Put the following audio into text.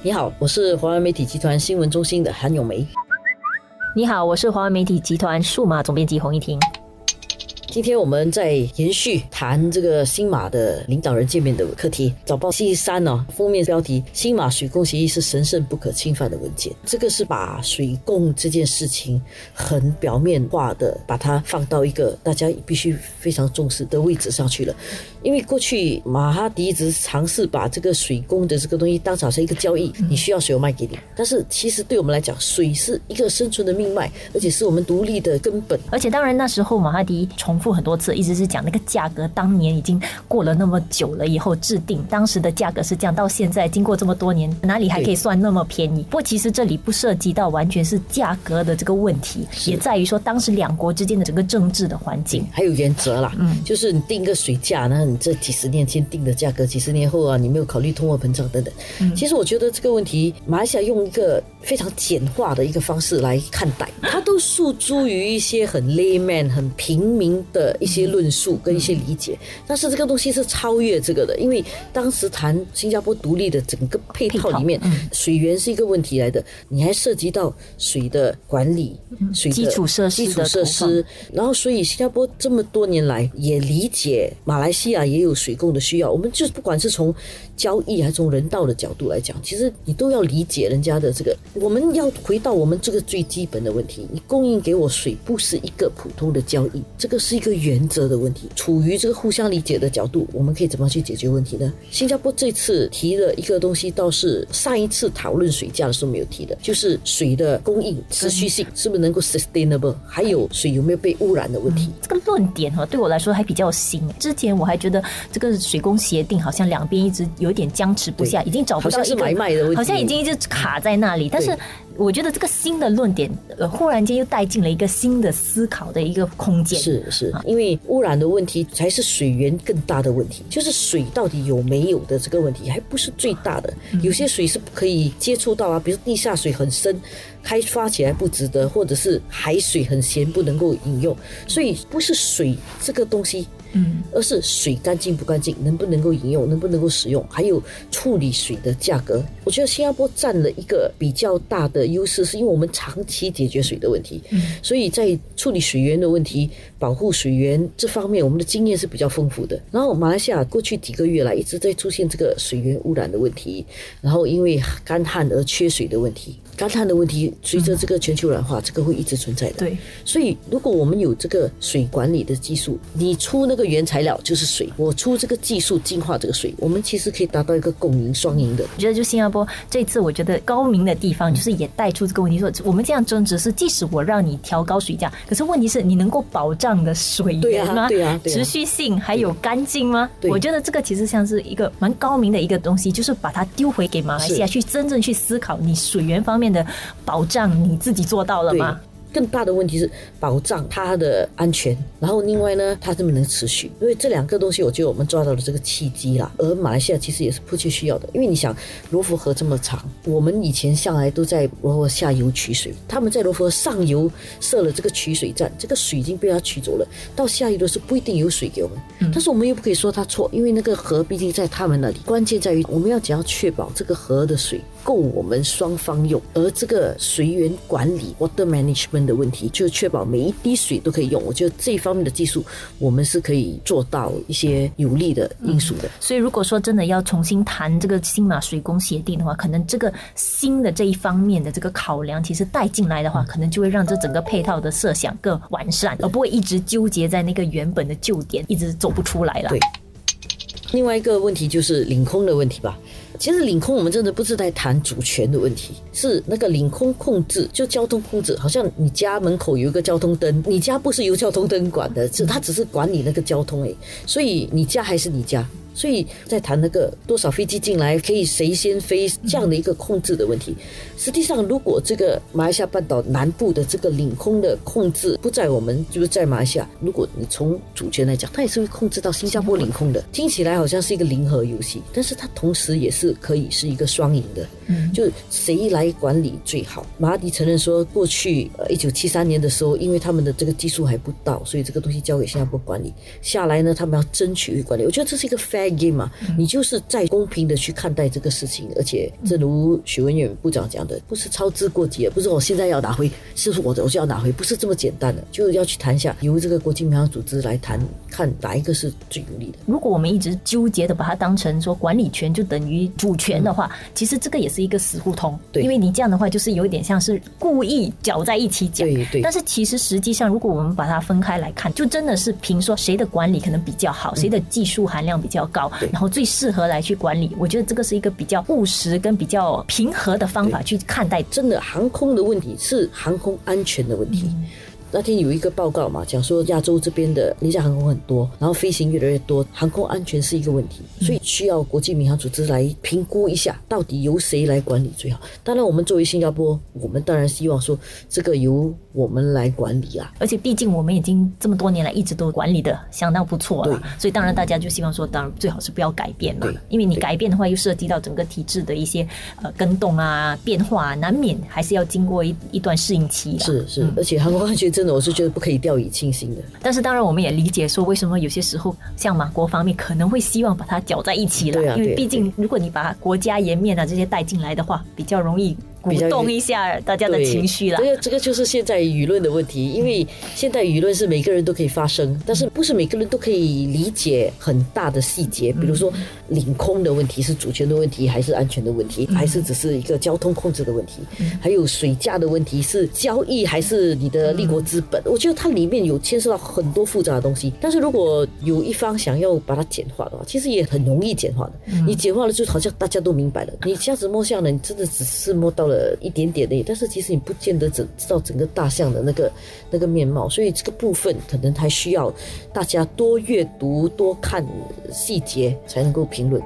你好，我是华为媒体集团新闻中心的韩永梅。你好，我是华为媒体集团数码总编辑洪一婷。今天我们在延续谈这个新马的领导人见面的课题。早报星期三呢，封面标题：新马水供协议是神圣不可侵犯的文件。这个是把水供这件事情很表面化的把它放到一个大家必须非常重视的位置上去了。因为过去马哈迪一直尝试把这个水供的这个东西当成是一个交易，你需要水我卖给你。但是其实对我们来讲，水是一个生存的命脉，而且是我们独立的根本。而且当然那时候马哈迪从复很多次，一直是讲那个价格，当年已经过了那么久了以后制定，当时的价格是这样，到现在经过这么多年，哪里还可以算那么便宜？不过其实这里不涉及到完全是价格的这个问题，也在于说当时两国之间的整个政治的环境，还有原则啦。嗯，就是你定一个水价，那你这几十年前定的价格，几十年后啊，你没有考虑通货膨胀等等。嗯，其实我觉得这个问题，马来西亚用一个非常简化的一个方式来看待，它都诉诸于一些很 layman、很平民的。一些论述跟一些理解，但是这个东西是超越这个的，因为当时谈新加坡独立的整个配套里面，水源是一个问题来的，你还涉及到水的管理、水基础设施、基础设施，然后所以新加坡这么多年来也理解马来西亚也有水供的需要，我们就不管是从交易还是从人道的角度来讲，其实你都要理解人家的这个，我们要回到我们这个最基本的问题，你供应给我水不是一个普通的交易，这个是一个原。则的问题，处于这个互相理解的角度，我们可以怎么去解决问题呢？新加坡这次提的一个东西，倒是上一次讨论水价的时候没有提的，就是水的供应持续性是不是能够 sustainable，还有水有没有被污染的问题。这个论点哈，对我来说还比较新。之前我还觉得这个水工协定好像两边一直有点僵持不下，已经找不到一个买卖的问题，好像已经一直卡在那里。但是我觉得这个新的论点，呃，忽然间又带进了一个新的思考的一个空间。是是，因为。污染的问题才是水源更大的问题，就是水到底有没有的这个问题，还不是最大的。有些水是不可以接触到啊，比如地下水很深，开发起来不值得，或者是海水很咸，不能够饮用。所以不是水这个东西。嗯，而是水干净不干净，能不能够饮用，能不能够使用，还有处理水的价格。我觉得新加坡占了一个比较大的优势，是因为我们长期解决水的问题，所以在处理水源的问题、保护水源这方面，我们的经验是比较丰富的。然后马来西亚过去几个月来一直在出现这个水源污染的问题，然后因为干旱而缺水的问题。干旱的问题，随着这个全球暖化，这个会一直存在的。对，所以如果我们有这个水管理的技术，你出那个原材料就是水，我出这个技术净化这个水，我们其实可以达到一个共赢双赢的。我觉得就新加坡这次，我觉得高明的地方就是也带出这个问题，说我们这样争执是，即使我让你调高水价，可是问题是你能够保障的水源吗？对啊，持续性还有干净吗？我觉得这个其实像是一个蛮高明的一个东西，就是把它丢回给马来西亚去真正去思考你水源方面。的保障你自己做到了吗？更大的问题是保障它的安全，然后另外呢，它能不能持续？因为这两个东西，我觉得我们抓到了这个契机啦。而马来西亚其实也是迫切需要的，因为你想罗浮河这么长，我们以前向来都在罗浮下游取水，他们在罗浮河上游设了这个取水站，这个水已经被他取走了，到下游的时候不一定有水给我们。但是我们又不可以说他错，因为那个河毕竟在他们那里，关键在于我们要怎样确保这个河的水够我们双方用，而这个水源管理 （water management）。的问题就是确保每一滴水都可以用，我觉得这一方面的技术我们是可以做到一些有利的因素的。所以如果说真的要重新谈这个新马水工协定的话，可能这个新的这一方面的这个考量，其实带进来的话，可能就会让这整个配套的设想更完善，而不会一直纠结在那个原本的旧点，一直走不出来了。对。另外一个问题就是领空的问题吧。其实领空我们真的不是在谈主权的问题，是那个领空控制，就交通控制。好像你家门口有一个交通灯，你家不是由交通灯管的，是它只是管理那个交通诶，所以你家还是你家。所以在谈那个多少飞机进来，可以谁先飞这样的一个控制的问题。实际上，如果这个马来西亚半岛南部的这个领空的控制不在我们，就是在马来西亚，如果你从主权来讲，它也是会控制到新加坡领空的。听起来好像是一个零和游戏，但是它同时也是可以是一个双赢的。嗯就是谁来管理最好。马哈迪承认说，过去呃一九七三年的时候，因为他们的这个技术还不到，所以这个东西交给新加坡管理。下来呢，他们要争取去管理。我觉得这是一个 fair game 嘛，你就是在公平的去看待这个事情，而且正如许文远部长讲的，不是操之过急，不是我现在要拿回是我的我就要拿回，不是这么简单的，就是要去谈一下，由这个国际民航组织来谈，看哪一个是最有利的。如果我们一直纠结的把它当成说管理权就等于主权的话，其实这个也是一个死胡同。对因为你这样的话，就是有一点像是故意搅在一起讲。对对但是其实实际上，如果我们把它分开来看，就真的是凭说谁的管理可能比较好，谁的技术含量比较高，然后最适合来去管理。我觉得这个是一个比较务实跟比较平和的方法去看待。真的航空的问题是航空安全的问题。那天有一个报告嘛，讲说亚洲这边的廉价航空很多，然后飞行越来越多，航空安全是一个问题，所以需要国际民航组织来评估一下，到底由谁来管理最好。当然，我们作为新加坡，我们当然希望说这个由我们来管理啊。而且毕竟我们已经这么多年来一直都管理的相当不错了，所以当然大家就希望说，当然最好是不要改变嘛对，因为你改变的话又涉及到整个体制的一些呃更动啊变化啊，难免还是要经过一一段适应期的。是是，而且航空安全真的，我是觉得不可以掉以轻心的。但是当然我们也理解说，为什么有些时候像马国方面可能会希望把它搅在一起了，因为毕竟如果你把国家颜面啊这些带进来的话，比较容易鼓动一下大家的情绪啦。这个这个就是现在舆论的问题，因为现在舆论是每个人都可以发声，但是不是每个人都可以理解很大的细节，比如说领空的问题是主权的问题，还是安全的问题，还是只是一个交通控制的问题，还有水价的问题是交易还是你的立国资本？我觉得它里面有牵涉到很多复杂的东西。但是如果有一方想要把它简化的话，其实也很容易简化的。你简化了，就好像大家都明白了。你这样子摸象呢，你真的只是摸到了一点点的，但是其实你不见得整知道整个大象的那个那个面貌，所以这个部分可能还需要大家多阅读、多看细节，才能够评论。